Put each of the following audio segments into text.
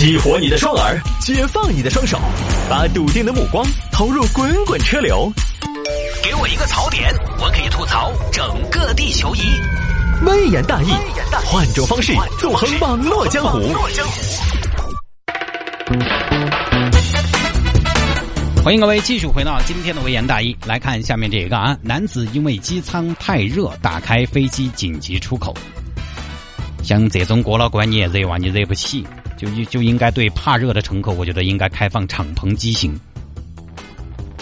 激活你的双耳，解放你的双手，把笃定的目光投入滚滚车流。给我一个槽点，我可以吐槽整个地球仪。微言大义，换种方式纵横网络江湖。欢迎各位继续回到今天的微言大义，来看下面这个啊，男子因为机舱太热，打开飞机紧急出口。像这种过了关你也惹哇，你惹不起，就就应该对怕热的乘客，我觉得应该开放敞篷机型，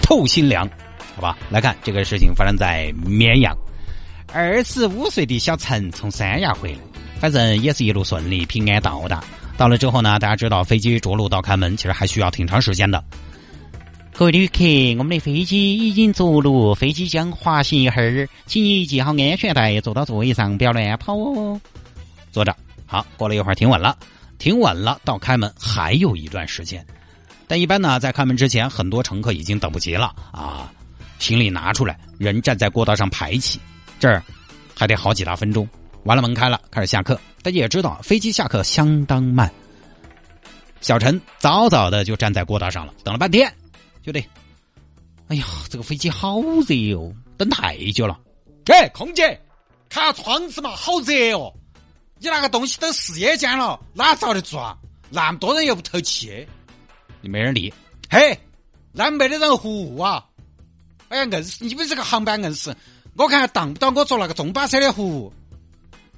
透心凉，好吧？来看这个事情发生在绵阳，二十五岁的小陈从三亚回来，反正也是一路顺利，平安到达。到了之后呢，大家知道飞机着陆到开门，其实还需要挺长时间的。各位旅客，我们的飞机已经着陆，飞机将滑行一会儿，请你系好安全带，坐到座椅上，不要乱跑哦。坐着，好，过了一会儿停稳了，停稳了，到开门还有一段时间。但一般呢，在开门之前，很多乘客已经等不及了啊，行李拿出来，人站在过道上排起，这儿还得好几大分钟。完了，门开了，开始下课。大家也知道，飞机下课相当慢。小陈早早的就站在过道上了，等了半天。就得，哎呀，这个飞机好热哦，等太久了。哎，空姐，开下窗子嘛，好热哦。你那个东西都试验间了，哪遭得住啊？那么多人又不透气，你没人理。嘿，那没得人服务啊。哎呀，硬是你们这个航班硬是，我看当不到我坐那个中巴车的服务。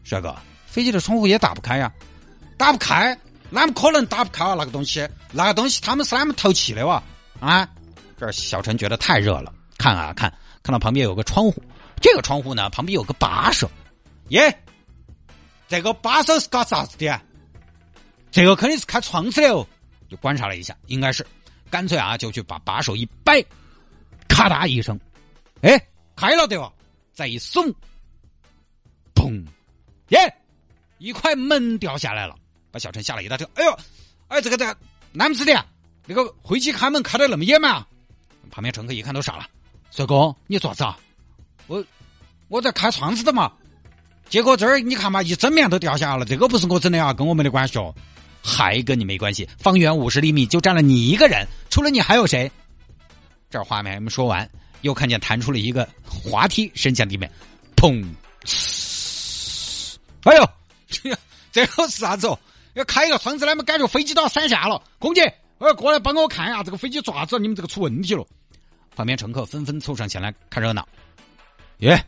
帅哥，飞机的窗户也打不开呀，打不开，哪么可能打不开啊？那个东西，那个东西他们是哪么透气的哇？啊？这小陈觉得太热了，看啊看，看到旁边有个窗户，这个窗户呢旁边有个把手，耶，这个把手是搞啥子的？这个肯定是开窗子的哦。就观察了一下，应该是，干脆啊就去把把手一掰，咔嗒一声，哎，开了对吧？再一松，砰，耶，一块门掉下来了，把小陈吓了一大跳。哎呦，哎这个这个，难不是的，那个回去开门开的那么严嘛？旁边乘客一看都傻了，帅哥，你做啥子啊？我我在开窗子的嘛。结果这儿你看嘛，一整面都掉下来了。这个不是我整的啊，跟我没得关系哦。还跟你没关系？方圆五十厘米就站了你一个人，除了你还有谁？这儿话没说完，又看见弹出了一个滑梯，伸向地面，砰！哎呦，这个是啥子哦？要开一个窗子，那么感觉飞机都要散下了。空姐，呃，过来帮我看一下这个飞机爪子，你们这个出问题了。旁边乘客纷纷凑上前来看热闹。耶，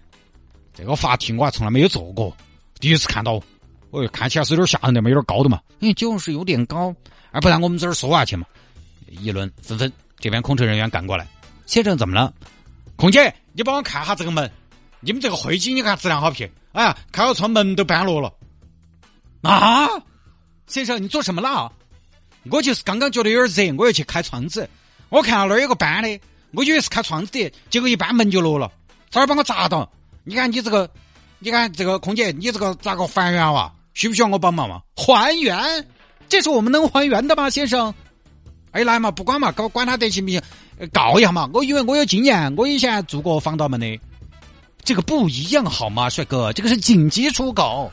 这个法庭我还从来没有坐过，第一次看到。哦，看起来是有点吓人的嘛，有点高的嘛。哎，就是有点高，而不然我们这儿说下去嘛。议论纷纷，这边空乘人员赶过来，先生怎么了？空姐，你帮我看下这个门。你们这个飞机你看质量好撇，哎，开个窗门都搬落了。啊，先生，你做什么了？我就是刚刚觉得有点热，我要去开窗子。我看到那儿有个斑的。我以为是开窗子的，结果一搬门就落了，差点把我砸到。你看你这个，你看这个空姐，你这个咋个还原哇？需不需要我帮忙嘛？还原？这是我们能还原的吗，先生？哎，来嘛，不管嘛，搞管他得行不行？告一下嘛。我以为我有经验，我以前做过防盗门的。这个不一样好吗，帅哥？这个是紧急出口。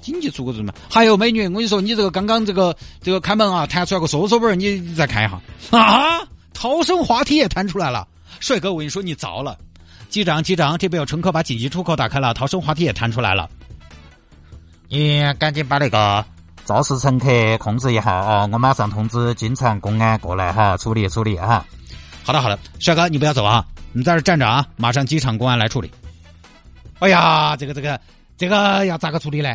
紧急出口什么？还有美女，我跟你说，你这个刚刚这个这个开门啊，弹出来个缩缩本，你你再看一下啊！逃生滑梯也弹出来了，帅哥，我跟你说你糟了。机长，机长，这边有乘客把紧急出口打开了，逃生滑梯也弹出来了。你赶紧把那个肇事乘客控制一下啊！我马上通知金城公安过来哈，处理处理哈。好的好的，帅哥你不要走啊，你在这站着啊，马上机场公安来处理。哎呀，这个这个这个要咋个处理呢？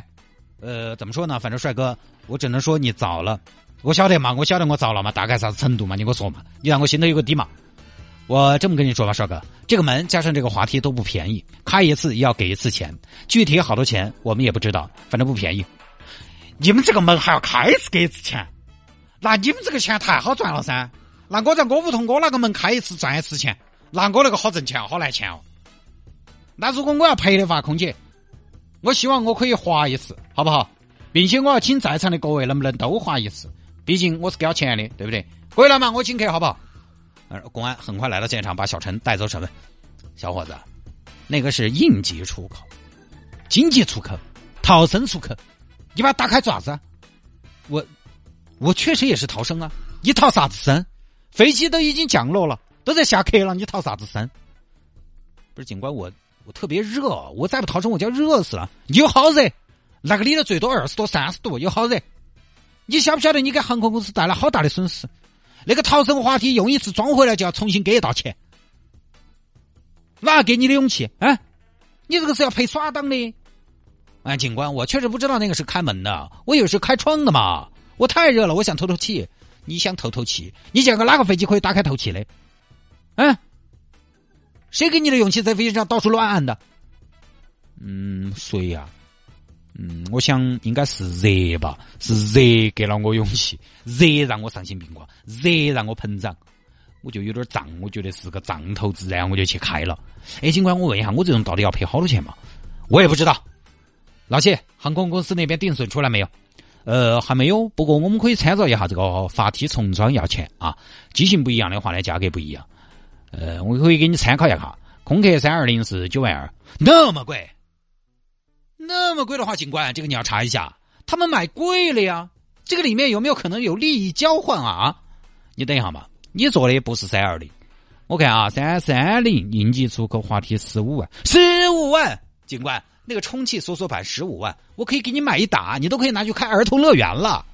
呃，怎么说呢？反正帅哥，我只能说你早了。我晓得嘛，我晓得我早了嘛，大概啥子程度嘛？你给我说嘛，你让我心头有个底嘛。我这么跟你说吧，帅哥，这个门加上这个滑梯都不便宜，开一次要给一次钱，具体好多钱我们也不知道，反正不便宜。你们这个门还要开一次给一次钱？那你们这个钱太好赚了噻！那我在我屋头我那个门开一次赚一次钱，那我那个好挣钱好来钱哦。那如果我要赔的话，空姐。我希望我可以滑一次，好不好？并且我要请在场的各位能不能都滑一次？毕竟我是交钱的，对不对？可以了嘛，我请客，好不好？公安很快来到现场，把小陈带走审问。小伙子，那个是应急出口、紧急出口、逃生出口，你把它打开爪子？我我确实也是逃生啊！你逃啥子生？飞机都已经降落了，都在下客了，你逃啥子生？不是警官，我我特别热，我再不逃生我就要热死了。有好热，那个里头最多二十多、三十度，有好热。你晓不晓得你给航空公司带来好大的损失？那个逃生滑梯用一次装回来就要重新给一道钱，哪给你的勇气？啊？你这个是要赔耍档的。哎，警官，我确实不知道那个是开门的，我以为是开窗的嘛。我太热了，我想透透气。你想透透气？你见过哪个飞机可以打开透气的？嗯，谁给你的勇气在飞机上到处乱按的？嗯，谁呀？嗯，我想应该是热吧，是热给了我勇气，热让我丧心病狂，热让我膨胀，我就有点胀，我觉得是个胀头自然后，我就去开了。哎，警官，我问一下，我这种到底要赔好多钱嘛？我也不知道。老谢，航空公司那边定损出来没有？呃，还没有。不过我们可以参照一下这个发梯重装要钱啊，机型不一样的话呢，价格不一样。呃，我可以给你参考一下。空客三二零是九万二，那么贵？那么贵的话，警官，这个你要查一下，他们买贵了呀。这个里面有没有可能有利益交换啊？你等一下嘛，你坐的不是三二零，我看啊，三三零应急出口滑梯十五万，十五万，警官。那个充气缩缩板十五万，我可以给你买一打，你都可以拿去开儿童乐园了。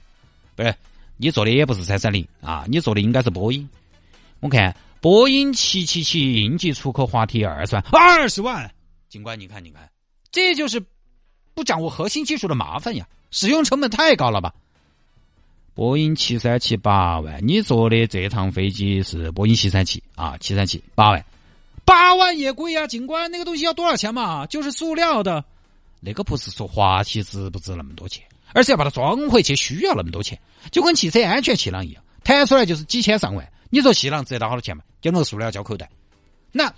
不是，你坐的也不是三三零啊，你坐的应该是波音。我看波音七七七应急出口滑梯二十万，二十万。警官，你看，你看，这就是不掌握核心技术的麻烦呀，使用成本太高了吧？波音七三七八万，你坐的这趟飞机是波音七三七啊，七三七八万。八万也贵呀，警官，那个东西要多少钱嘛？就是塑料的，那个不是说滑梯值不值那么多钱，而是要把它装回去需要那么多钱，就跟汽车安全气囊一样，弹出来就是几千上万。你说气囊值得到好多钱嘛？就那个塑料胶口袋，那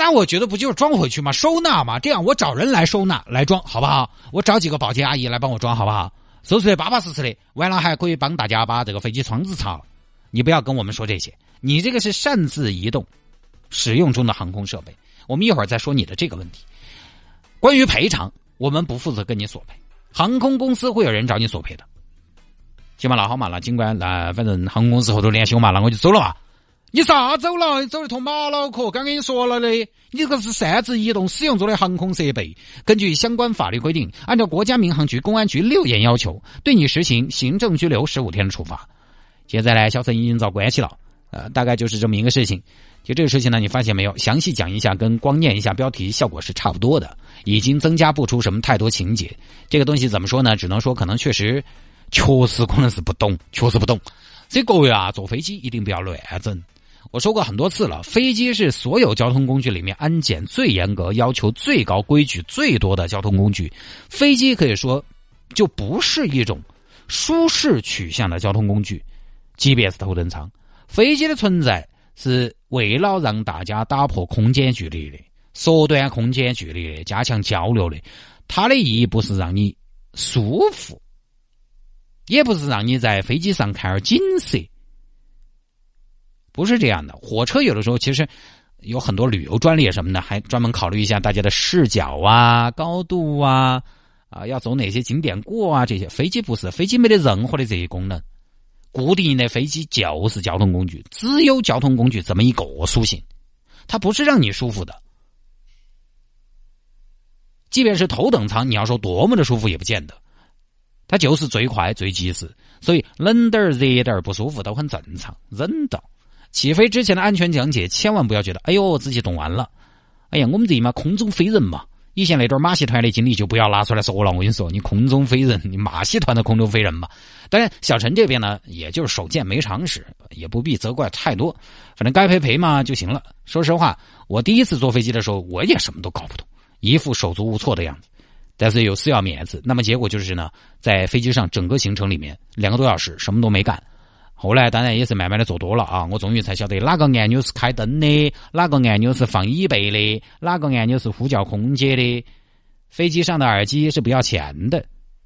那我觉得不就是装回去吗？收纳嘛，这样我找人来收纳来装，好不好？我找几个保洁阿姨来帮我装，好不好？收出来巴巴适适的，完了还可以帮大家把这个飞机窗子擦了。你不要跟我们说这些，你这个是擅自移动。使用中的航空设备，我们一会儿再说你的这个问题。关于赔偿，我们不负责跟你索赔，航空公司会有人找你索赔的。行吧，那好嘛，那尽管那反正航空公司后头联系我嘛，那我就走了嘛。你啥走了？你走的坨马脑壳？刚跟你说了的，你这个是擅自移动使用中的航空设备。根据相关法律规定，按照国家民航局、公安局六严要求，对你实行行政拘留十五天的处罚。现在呢，小陈已经找关系了，呃，大概就是这么一个事情。就这个事情呢，你发现没有？详细讲一下，跟光念一下标题效果是差不多的，已经增加不出什么太多情节。这个东西怎么说呢？只能说可能确实，确实可能是不懂，确实不懂。所以各位啊，坐飞机一定不要乱整。我说过很多次了，飞机是所有交通工具里面安检最严格、要求最高、规矩最多的交通工具。飞机可以说就不是一种舒适取向的交通工具，即便是头等舱，飞机的存在。是为了让大家打破空间距离的，缩短空间距离的，加强交流的。它的意义不是让你舒服，也不是让你在飞机上看点景色，不是这样的。火车有的时候其实有很多旅游专列什么的，还专门考虑一下大家的视角啊、高度啊，啊，要走哪些景点过啊这些。飞机不是，飞机没得任何的这些功能。固定的飞机就是交通工具，只有交通工具这么一个属性，它不是让你舒服的。即便是头等舱，你要说多么的舒服也不见得，它就是最快最及时，所以冷点儿、热点儿、不舒服都很正常，忍到。起飞之前的安全讲解，千万不要觉得哎呦自己懂完了，哎呀我们这嘛空中飞人嘛。以前那段马戏团的经历就不要拿出来说了。我跟你说，你空中飞人，你马戏团的空中飞人嘛。当然，小陈这边呢，也就是手贱没常识，也不必责怪太多。反正该赔赔嘛就行了。说实话，我第一次坐飞机的时候，我也什么都搞不懂，一副手足无措的样子。但是有次要面子，那么结果就是呢，在飞机上整个行程里面两个多小时什么都没干。后来当然也是慢慢的做多了啊，我终于才晓得哪个按钮是开灯的，哪个按钮是放椅背的，哪个按钮是呼叫空姐的。飞机上的耳机是不要钱的，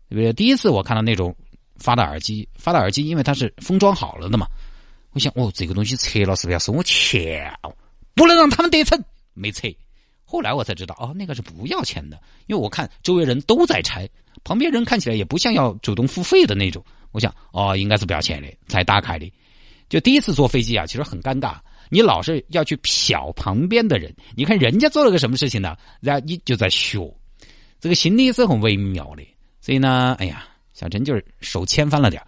对不对？第一次我看到那种发的耳机，发的耳机，因为它是封装好了的嘛。我想，哦，这个东西拆了是不是要收我钱？不能让他们得逞，没拆。后来我才知道，哦，那个是不要钱的，因为我看周围人都在拆，旁边人看起来也不像要主动付费的那种。我想，哦，应该是不要钱的，才打开的。就第一次坐飞机啊，其实很尴尬，你老是要去瞟旁边的人，你看人家做了个什么事情呢？然后你就在学，这个心理是很微妙的。所以呢，哎呀，小陈就是手牵翻了点